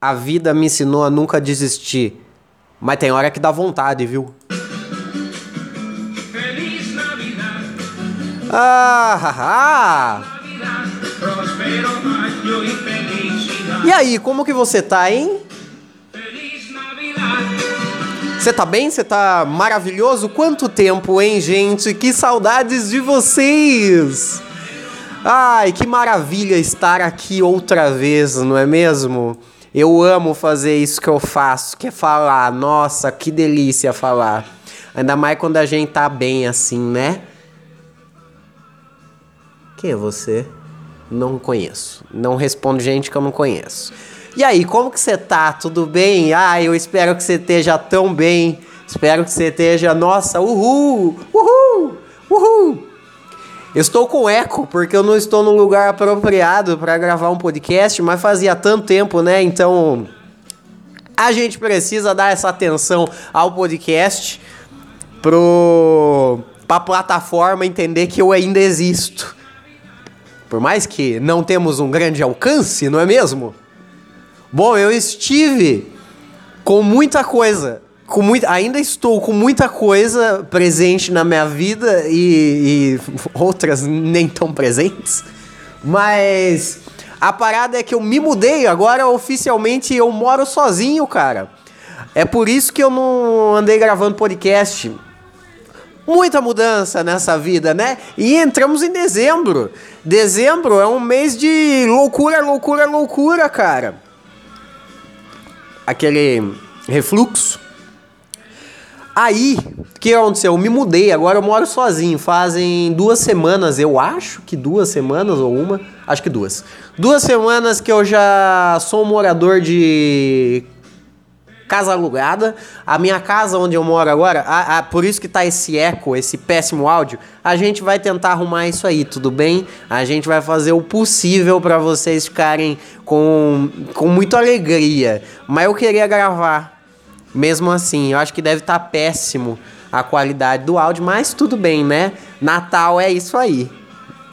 a vida me ensinou a nunca desistir. Mas tem hora que dá vontade, viu? Feliz Navidad, Ah, ah, ah. felicidad. E aí, como que você tá, hein? Você tá bem? Você tá maravilhoso? Quanto tempo, hein, gente? Que saudades de vocês! Ai, que maravilha estar aqui outra vez, não é mesmo? Eu amo fazer isso que eu faço, que é falar. Nossa, que delícia falar. Ainda mais quando a gente tá bem assim, né? Quem é você? Não conheço. Não respondo gente que eu não conheço. E aí, como que você tá? Tudo bem? Ah, eu espero que você esteja tão bem. Espero que você esteja, nossa, uhul! Uhul! Uhul! Estou com eco porque eu não estou num lugar apropriado para gravar um podcast, mas fazia tanto tempo, né? Então a gente precisa dar essa atenção ao podcast pro pra plataforma entender que eu ainda existo. Por mais que não temos um grande alcance, não é mesmo? Bom, eu estive com muita coisa, com muita, ainda estou com muita coisa presente na minha vida e, e outras nem tão presentes. Mas a parada é que eu me mudei, agora oficialmente eu moro sozinho, cara. É por isso que eu não andei gravando podcast. Muita mudança nessa vida, né? E entramos em dezembro. Dezembro é um mês de loucura, loucura, loucura, cara. Aquele refluxo. Aí, o que aconteceu? Eu me mudei, agora eu moro sozinho. Fazem duas semanas, eu acho que duas semanas ou uma. Acho que duas. Duas semanas que eu já sou um morador de casa alugada. A minha casa onde eu moro agora, a- a- por isso que tá esse eco, esse péssimo áudio, a gente vai tentar arrumar isso aí, tudo bem? A gente vai fazer o possível para vocês ficarem com, com muita alegria. Mas eu queria gravar. Mesmo assim, eu acho que deve estar péssimo a qualidade do áudio, mas tudo bem, né? Natal é isso aí.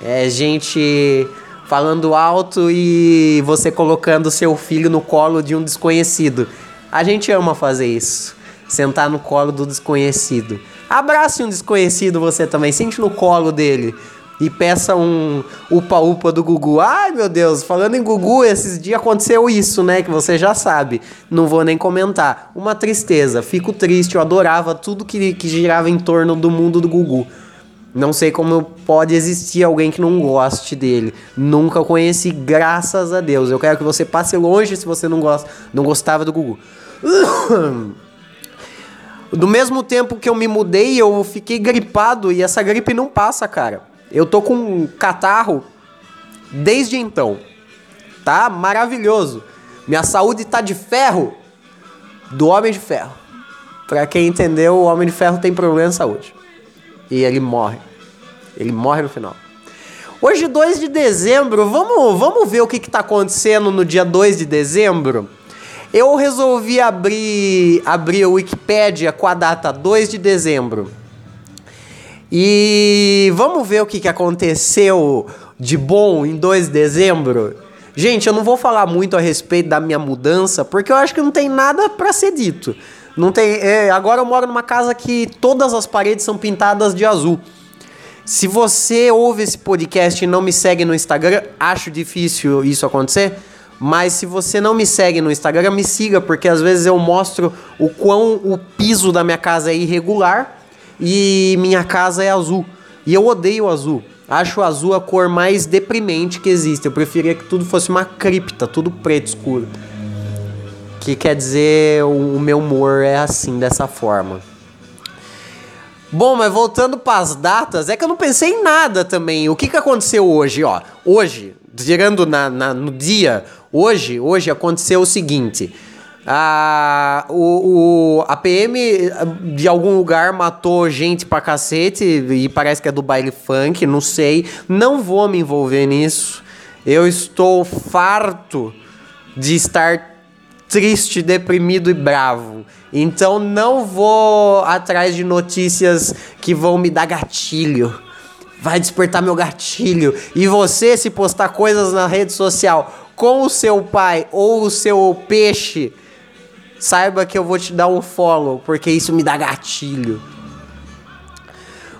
É gente falando alto e você colocando seu filho no colo de um desconhecido. A gente ama fazer isso. Sentar no colo do desconhecido. Abrace um desconhecido você também, sente no colo dele. E peça um upa-upa do Gugu. Ai meu Deus, falando em Gugu, esses dias aconteceu isso, né? Que você já sabe. Não vou nem comentar. Uma tristeza, fico triste. Eu adorava tudo que, que girava em torno do mundo do Gugu. Não sei como pode existir alguém que não goste dele. Nunca conheci, graças a Deus. Eu quero que você passe longe se você não gosta, não gostava do Gugu. Do mesmo tempo que eu me mudei, eu fiquei gripado e essa gripe não passa, cara. Eu tô com um catarro desde então. Tá maravilhoso. Minha saúde tá de ferro do Homem de Ferro. Pra quem entendeu, o Homem de Ferro tem problema de saúde. E ele morre. Ele morre no final. Hoje, 2 de dezembro, vamos, vamos ver o que, que tá acontecendo no dia 2 de dezembro? Eu resolvi abrir, abrir a Wikipédia com a data 2 de dezembro. E vamos ver o que, que aconteceu de bom em 2 de dezembro. Gente, eu não vou falar muito a respeito da minha mudança, porque eu acho que não tem nada pra ser dito. Não tem, é, agora eu moro numa casa que todas as paredes são pintadas de azul. Se você ouve esse podcast e não me segue no Instagram, acho difícil isso acontecer. Mas se você não me segue no Instagram, me siga, porque às vezes eu mostro o quão o piso da minha casa é irregular e minha casa é azul. E eu odeio azul. Acho azul a cor mais deprimente que existe. Eu preferia que tudo fosse uma cripta, tudo preto escuro. Que quer dizer, o meu humor é assim, dessa forma. Bom, mas voltando para as datas, é que eu não pensei em nada também. O que, que aconteceu hoje, ó? Hoje, tirando na, na- no dia, hoje, hoje aconteceu o seguinte. A, o, o- a PM de algum lugar matou gente pra cacete e parece que é do baile funk, não sei. Não vou me envolver nisso. Eu estou farto de estar triste, deprimido e bravo. Então não vou atrás de notícias que vão me dar gatilho. Vai despertar meu gatilho. E você, se postar coisas na rede social com o seu pai ou o seu peixe, saiba que eu vou te dar um follow, porque isso me dá gatilho.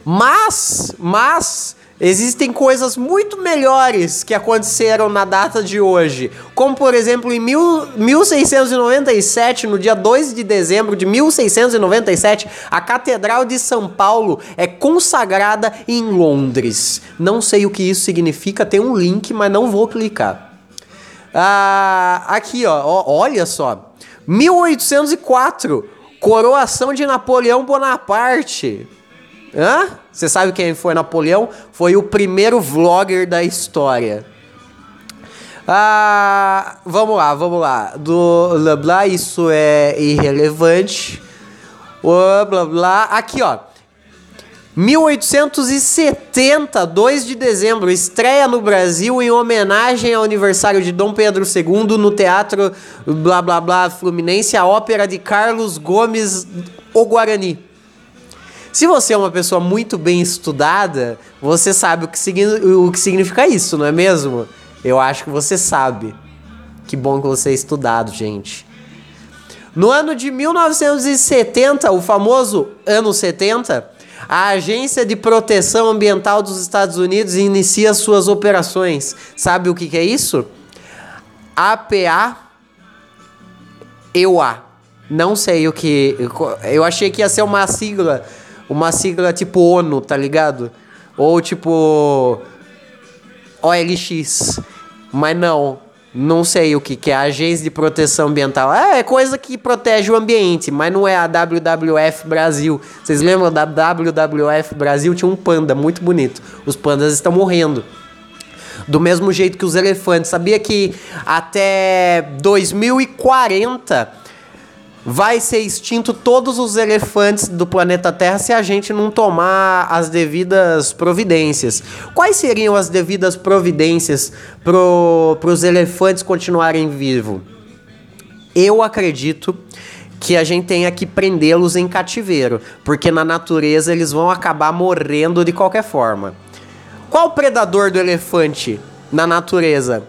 Mas, mas, existem coisas muito melhores que aconteceram na data de hoje. Como, por exemplo, em mil, 1697, no dia 2 de dezembro de 1697, a Catedral de São Paulo é consagrada em Londres. Não sei o que isso significa, tem um link, mas não vou clicar. Ah, aqui, ó, ó, olha só. 1804, coroação de Napoleão Bonaparte. Hã? Você sabe quem foi Napoleão? Foi o primeiro vlogger da história. Ah, vamos lá, vamos lá. Do blá blá, isso é irrelevante. O blá blá. Aqui, ó. 1870, 2 de dezembro, estreia no Brasil em homenagem ao aniversário de Dom Pedro II no Teatro blá blá blá Fluminense, a ópera de Carlos Gomes O Guarani. Se você é uma pessoa muito bem estudada, você sabe o que, o que significa isso, não é mesmo? Eu acho que você sabe. Que bom que você é estudado, gente. No ano de 1970, o famoso ano 70, a Agência de Proteção Ambiental dos Estados Unidos inicia suas operações. Sabe o que, que é isso? APA EUA. Não sei o que. Eu achei que ia ser uma sigla. Uma sigla tipo ONU, tá ligado? Ou tipo. OLX. Mas não. Não sei o que, que é Agência de Proteção Ambiental. É, é coisa que protege o ambiente, mas não é a WWF Brasil. Vocês lembram da WWF Brasil? Tinha um panda muito bonito. Os pandas estão morrendo. Do mesmo jeito que os elefantes. Sabia que até 2040 vai ser extinto todos os elefantes do planeta Terra se a gente não tomar as devidas providências. Quais seriam as devidas providências para os elefantes continuarem vivos? Eu acredito que a gente tenha que prendê-los em cativeiro, porque na natureza eles vão acabar morrendo de qualquer forma. Qual predador do elefante na natureza?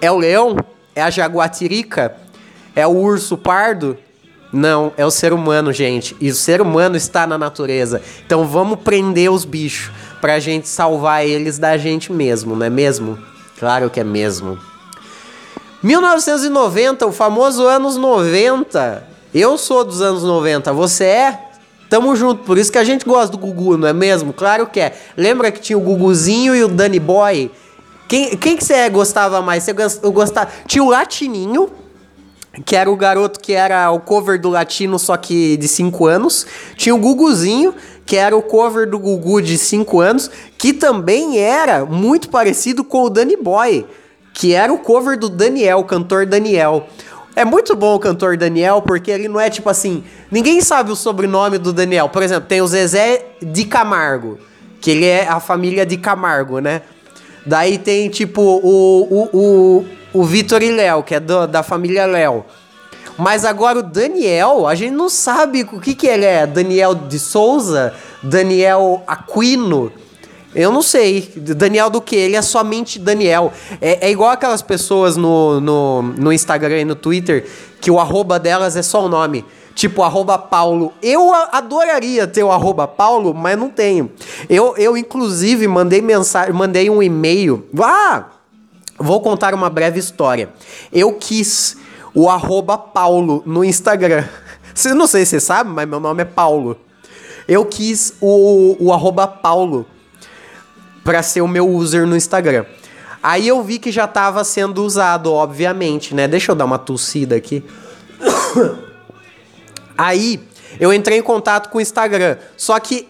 É o leão? É a jaguatirica? É o urso pardo? Não, é o ser humano, gente. E o ser humano está na natureza. Então vamos prender os bichos pra gente salvar eles da gente mesmo, não é mesmo? Claro que é mesmo. 1990, o famoso anos 90. Eu sou dos anos 90, você é? Tamo junto, por isso que a gente gosta do Gugu, não é mesmo? Claro que é. Lembra que tinha o Guguzinho e o Danny Boy? Quem, quem que você gostava mais? Você gostava... Tinha o Latininho, que era o garoto que era o cover do Latino, só que de 5 anos. Tinha o Guguzinho, que era o cover do Gugu de 5 anos, que também era muito parecido com o Danny Boy, que era o cover do Daniel, cantor Daniel. É muito bom o cantor Daniel, porque ele não é tipo assim. Ninguém sabe o sobrenome do Daniel. Por exemplo, tem o Zezé de Camargo, que ele é a família de Camargo, né? Daí tem tipo o, o, o o Vitor e Léo, que é do, da família Léo. Mas agora o Daniel, a gente não sabe o que, que ele é. Daniel de Souza? Daniel Aquino? Eu não sei. Daniel do que? Ele é somente Daniel. É, é, igual aquelas pessoas no, no, no Instagram e no Twitter que o arroba delas é só o nome. Tipo, arroba Paulo. Eu adoraria ter o arroba Paulo, mas não tenho. Eu, eu inclusive, mandei mensagem, mandei um e-mail. Ah! Vou contar uma breve história. Eu quis o arroba Paulo no Instagram. Não sei se você sabe, mas meu nome é Paulo. Eu quis o, o arroba Paulo para ser o meu user no Instagram. Aí eu vi que já estava sendo usado, obviamente, né? Deixa eu dar uma tossida aqui. Aí eu entrei em contato com o Instagram. Só que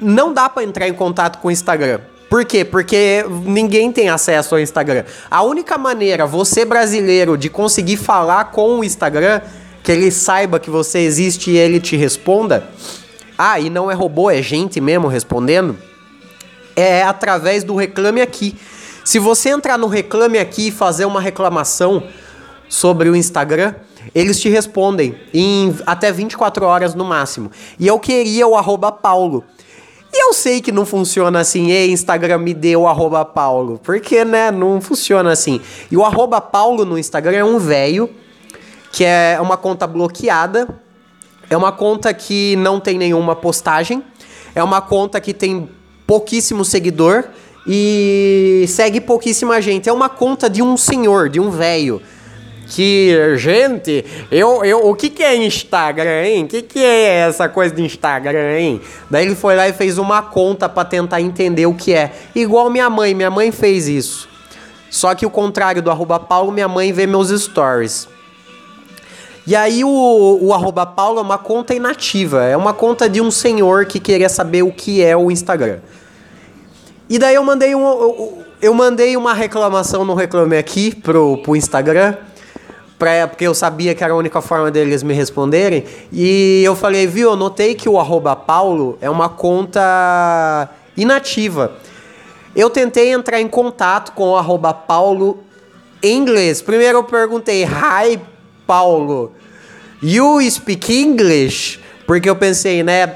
não dá para entrar em contato com o Instagram. Por quê? Porque ninguém tem acesso ao Instagram. A única maneira, você brasileiro, de conseguir falar com o Instagram, que ele saiba que você existe e ele te responda. Ah, e não é robô, é gente mesmo respondendo. É através do Reclame Aqui. Se você entrar no Reclame Aqui e fazer uma reclamação sobre o Instagram, eles te respondem em até 24 horas no máximo. E eu queria o arroba Paulo. E eu sei que não funciona assim, ei, Instagram me deu arroba Paulo. Porque, né, não funciona assim. E o arroba Paulo no Instagram é um velho, que é uma conta bloqueada. É uma conta que não tem nenhuma postagem. É uma conta que tem pouquíssimo seguidor e segue pouquíssima gente. É uma conta de um senhor, de um velho. Que, gente, eu, eu, o que, que é Instagram, hein? O que, que é essa coisa de Instagram, hein? Daí ele foi lá e fez uma conta pra tentar entender o que é. Igual minha mãe, minha mãe fez isso. Só que o contrário do arroba Paulo, minha mãe vê meus stories. E aí o, o arroba Paulo é uma conta inativa, é uma conta de um senhor que queria saber o que é o Instagram. E daí eu mandei, um, eu, eu mandei uma reclamação no Reclame Aqui pro, pro Instagram, pra, porque eu sabia que era a única forma deles me responderem. E eu falei, viu, eu notei que o arroba Paulo é uma conta inativa. Eu tentei entrar em contato com o arroba Paulo em inglês. Primeiro eu perguntei, hi Paulo, you speak English? Porque eu pensei, né?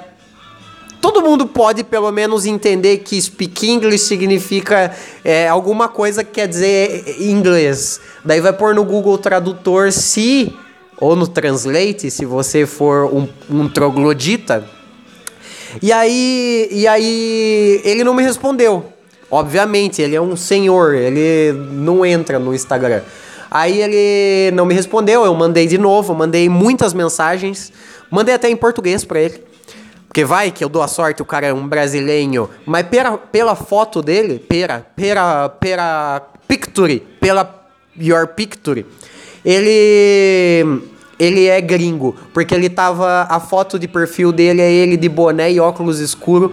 Todo mundo pode pelo menos entender que speak English significa é, alguma coisa que quer dizer inglês. Daí vai pôr no Google Tradutor se, ou no Translate, se você for um, um troglodita. E aí, e aí ele não me respondeu. Obviamente, ele é um senhor, ele não entra no Instagram. Aí ele não me respondeu, eu mandei de novo, mandei muitas mensagens, mandei até em português para ele. Porque vai que eu dou a sorte, o cara é um brasileiro, mas pela, pela foto dele, pera, pela, pela picture, pela your picture, ele ele é gringo, porque ele tava a foto de perfil dele é ele de boné e óculos escuro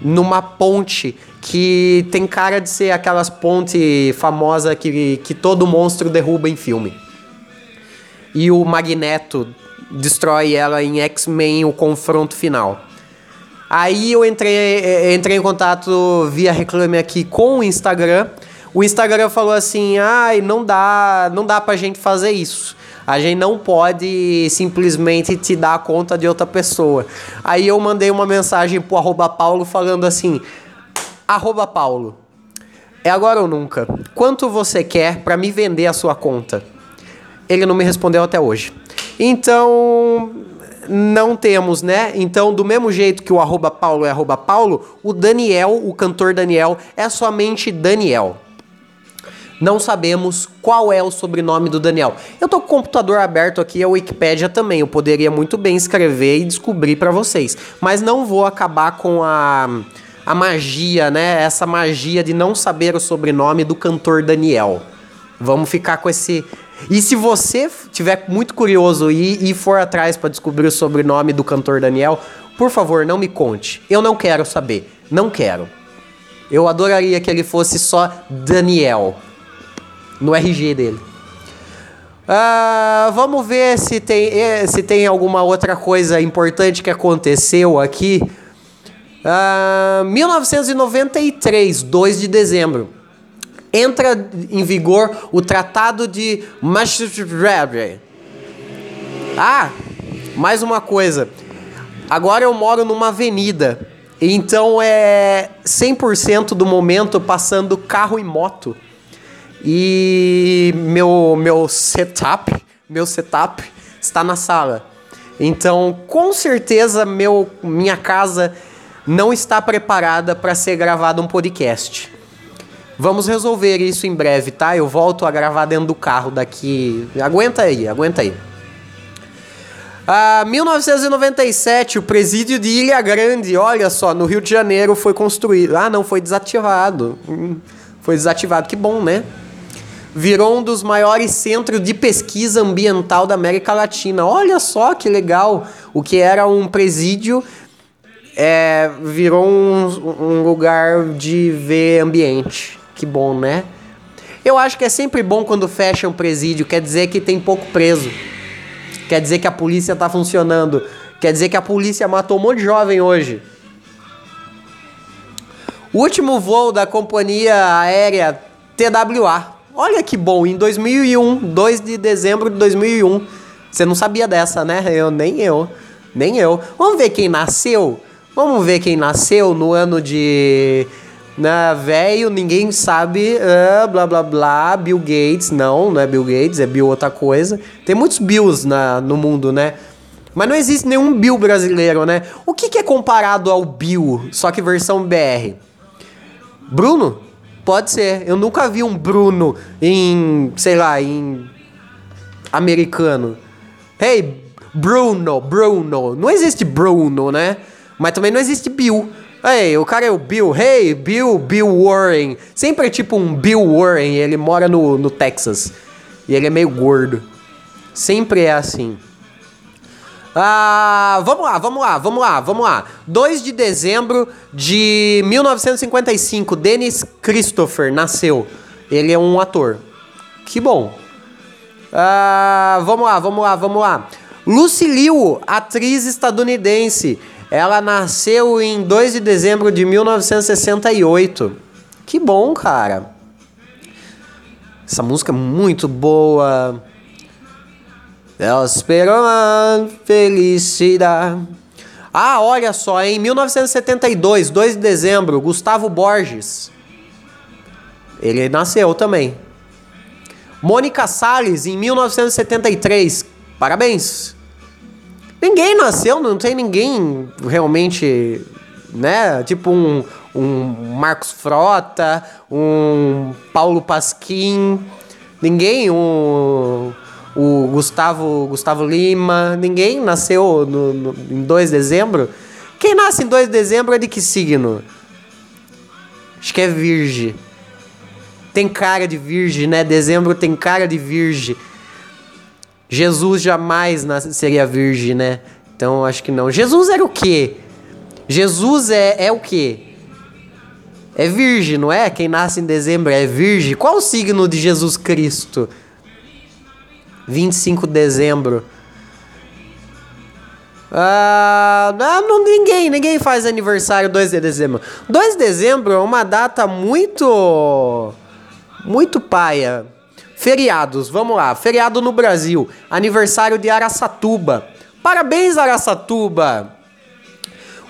numa ponte que tem cara de ser aquelas pontes famosas que, que todo monstro derruba em filme. E o Magneto destrói ela em X-Men, o confronto final. Aí eu entrei, eh, entrei em contato via Reclame Aqui com o Instagram. O Instagram falou assim: ai, não dá, não dá pra gente fazer isso. A gente não pode simplesmente te dar a conta de outra pessoa. Aí eu mandei uma mensagem pro Paulo falando assim: arroba Paulo, é agora ou nunca. Quanto você quer para me vender a sua conta? Ele não me respondeu até hoje. Então, não temos, né? Então, do mesmo jeito que o arroba Paulo é arroba Paulo, o Daniel, o cantor Daniel, é somente Daniel. Não sabemos qual é o sobrenome do Daniel. Eu tô com o computador aberto aqui, a Wikipédia também. Eu poderia muito bem escrever e descobrir para vocês. Mas não vou acabar com a, a magia, né? Essa magia de não saber o sobrenome do cantor Daniel. Vamos ficar com esse. E se você tiver muito curioso e, e for atrás para descobrir o sobrenome do cantor Daniel, por favor, não me conte. Eu não quero saber. Não quero. Eu adoraria que ele fosse só Daniel no RG dele. Ah, vamos ver se tem, eh, se tem alguma outra coisa importante que aconteceu aqui. Ah, 1993, 2 de dezembro. Entra em vigor o Tratado de Maastricht. Ah, mais uma coisa. Agora eu moro numa avenida. Então é 100% do momento passando carro e moto. E meu meu setup, meu setup está na sala. Então, com certeza meu minha casa não está preparada para ser gravado um podcast. Vamos resolver isso em breve, tá? Eu volto a gravar dentro do carro daqui. Aguenta aí, aguenta aí. Ah, 1997, o presídio de Ilha Grande, olha só, no Rio de Janeiro foi construído. Ah, não, foi desativado. Hum, foi desativado, que bom, né? Virou um dos maiores centros de pesquisa ambiental da América Latina. Olha só que legal! O que era um presídio é, virou um, um lugar de ver ambiente. Que bom, né? Eu acho que é sempre bom quando fecha um presídio, quer dizer que tem pouco preso. Quer dizer que a polícia tá funcionando. Quer dizer que a polícia matou um monte de jovem hoje. O último voo da companhia aérea TWA. Olha que bom, em 2001, 2 de dezembro de 2001. Você não sabia dessa, né? Eu nem eu, nem eu. Vamos ver quem nasceu Vamos ver quem nasceu no ano de. Na velho, ninguém sabe, ah, blá blá blá, Bill Gates, não, não é Bill Gates, é Bill outra coisa. Tem muitos Bills na, no mundo, né? Mas não existe nenhum Bill brasileiro, né? O que, que é comparado ao Bill, só que versão BR? Bruno? Pode ser. Eu nunca vi um Bruno em, sei lá, em americano. Hey, Bruno, Bruno. Não existe Bruno, né? Mas também não existe Bill. Hey, o cara é o Bill. Hey, Bill, Bill Warren. Sempre é tipo um Bill Warren. Ele mora no, no Texas. E ele é meio gordo. Sempre é assim. Ah, vamos lá, vamos lá, vamos lá, vamos lá. 2 de dezembro de 1955, Dennis Christopher nasceu. Ele é um ator. Que bom. Ah, vamos lá, vamos lá, vamos lá. Lucy Liu, atriz estadunidense. Ela nasceu em 2 de dezembro de 1968. Que bom, cara. Essa música é muito boa. Eu espero uma felicidade. Ah, olha só, em 1972, 2 de dezembro, Gustavo Borges. Ele nasceu também. Mônica Salles, em 1973. Parabéns. Ninguém nasceu, não tem ninguém realmente, né? Tipo um, um Marcos Frota, um Paulo Pasquim. Ninguém, um o Gustavo, Gustavo Lima, ninguém nasceu no, no, em 2 de dezembro. Quem nasce em 2 de dezembro é de que signo? Acho que é virgem. Tem cara de virgem, né? Dezembro tem cara de virgem. Jesus jamais seria virgem, né? Então acho que não. Jesus era o quê? Jesus é, é o quê? É virgem, não é? Quem nasce em dezembro é virgem. Qual o signo de Jesus Cristo? 25 de dezembro. Ah, não, ninguém, ninguém faz aniversário 2 de dezembro. 2 de dezembro é uma data muito muito paia. Feriados, vamos lá. Feriado no Brasil. Aniversário de Araçatuba. Parabéns, Araçatuba!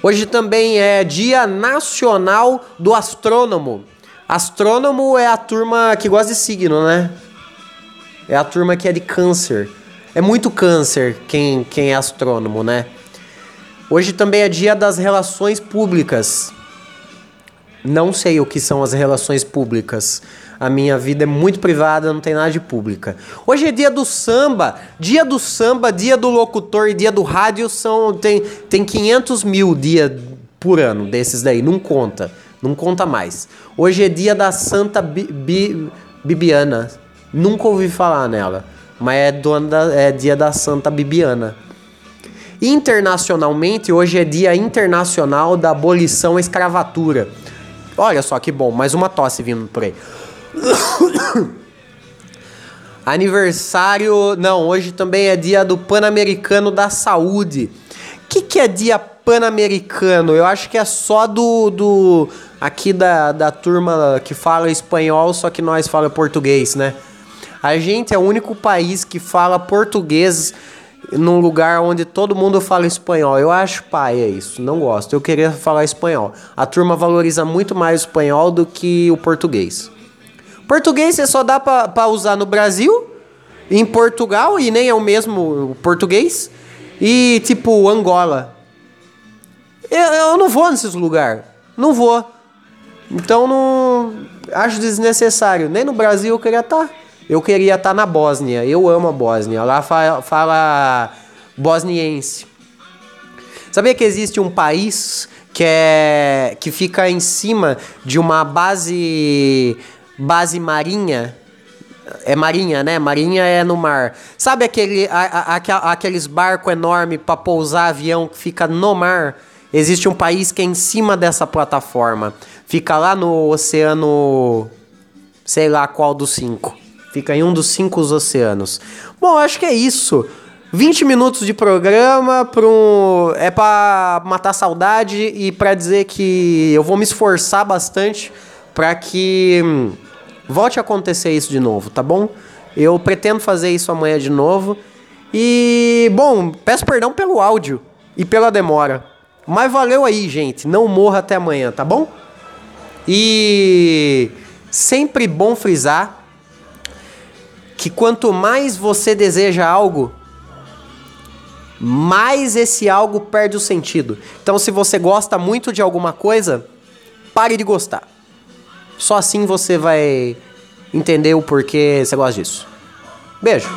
Hoje também é Dia Nacional do Astrônomo. Astrônomo é a turma que gosta de signo, né? É a turma que é de câncer. É muito câncer quem, quem é astrônomo, né? Hoje também é dia das relações públicas. Não sei o que são as relações públicas. A minha vida é muito privada, não tem nada de pública. Hoje é dia do samba. Dia do samba, dia do locutor e dia do rádio são. Tem, tem 500 mil dias por ano desses daí. Não conta. Não conta mais. Hoje é dia da Santa Bi, Bi, Bibiana. Nunca ouvi falar nela, mas é, dona da, é dia da Santa Bibiana. Internacionalmente, hoje é dia internacional da abolição à escravatura. Olha só que bom, mais uma tosse vindo por aí. Aniversário. Não, hoje também é dia do Pan-Americano da Saúde. O que, que é dia Pan-Americano? Eu acho que é só do. do aqui da, da turma que fala espanhol, só que nós fala português, né? A gente é o único país que fala português num lugar onde todo mundo fala espanhol. Eu acho pai é isso, não gosto. Eu queria falar espanhol. A turma valoriza muito mais o espanhol do que o português. Português você só dá para usar no Brasil, em Portugal e nem é o mesmo português e tipo Angola. Eu, eu não vou nesses lugares, não vou. Então não acho desnecessário. Nem no Brasil eu queria estar. Tá. Eu queria estar tá na Bósnia. Eu amo a Bósnia. Lá fala, fala bosniense. Sabia que existe um país que é que fica em cima de uma base base marinha? É marinha, né? Marinha é no mar. Sabe aquele, a, a, aqueles barcos enormes para pousar avião que fica no mar? Existe um país que é em cima dessa plataforma. Fica lá no oceano, sei lá qual dos cinco. Fica em um dos cinco oceanos. Bom, acho que é isso. 20 minutos de programa para um, é para matar saudade e para dizer que eu vou me esforçar bastante para que hum, volte a acontecer isso de novo, tá bom? Eu pretendo fazer isso amanhã de novo. E, bom, peço perdão pelo áudio e pela demora. Mas valeu aí, gente. Não morra até amanhã, tá bom? E sempre bom frisar que quanto mais você deseja algo, mais esse algo perde o sentido. Então, se você gosta muito de alguma coisa, pare de gostar. Só assim você vai entender o porquê você gosta disso. Beijo.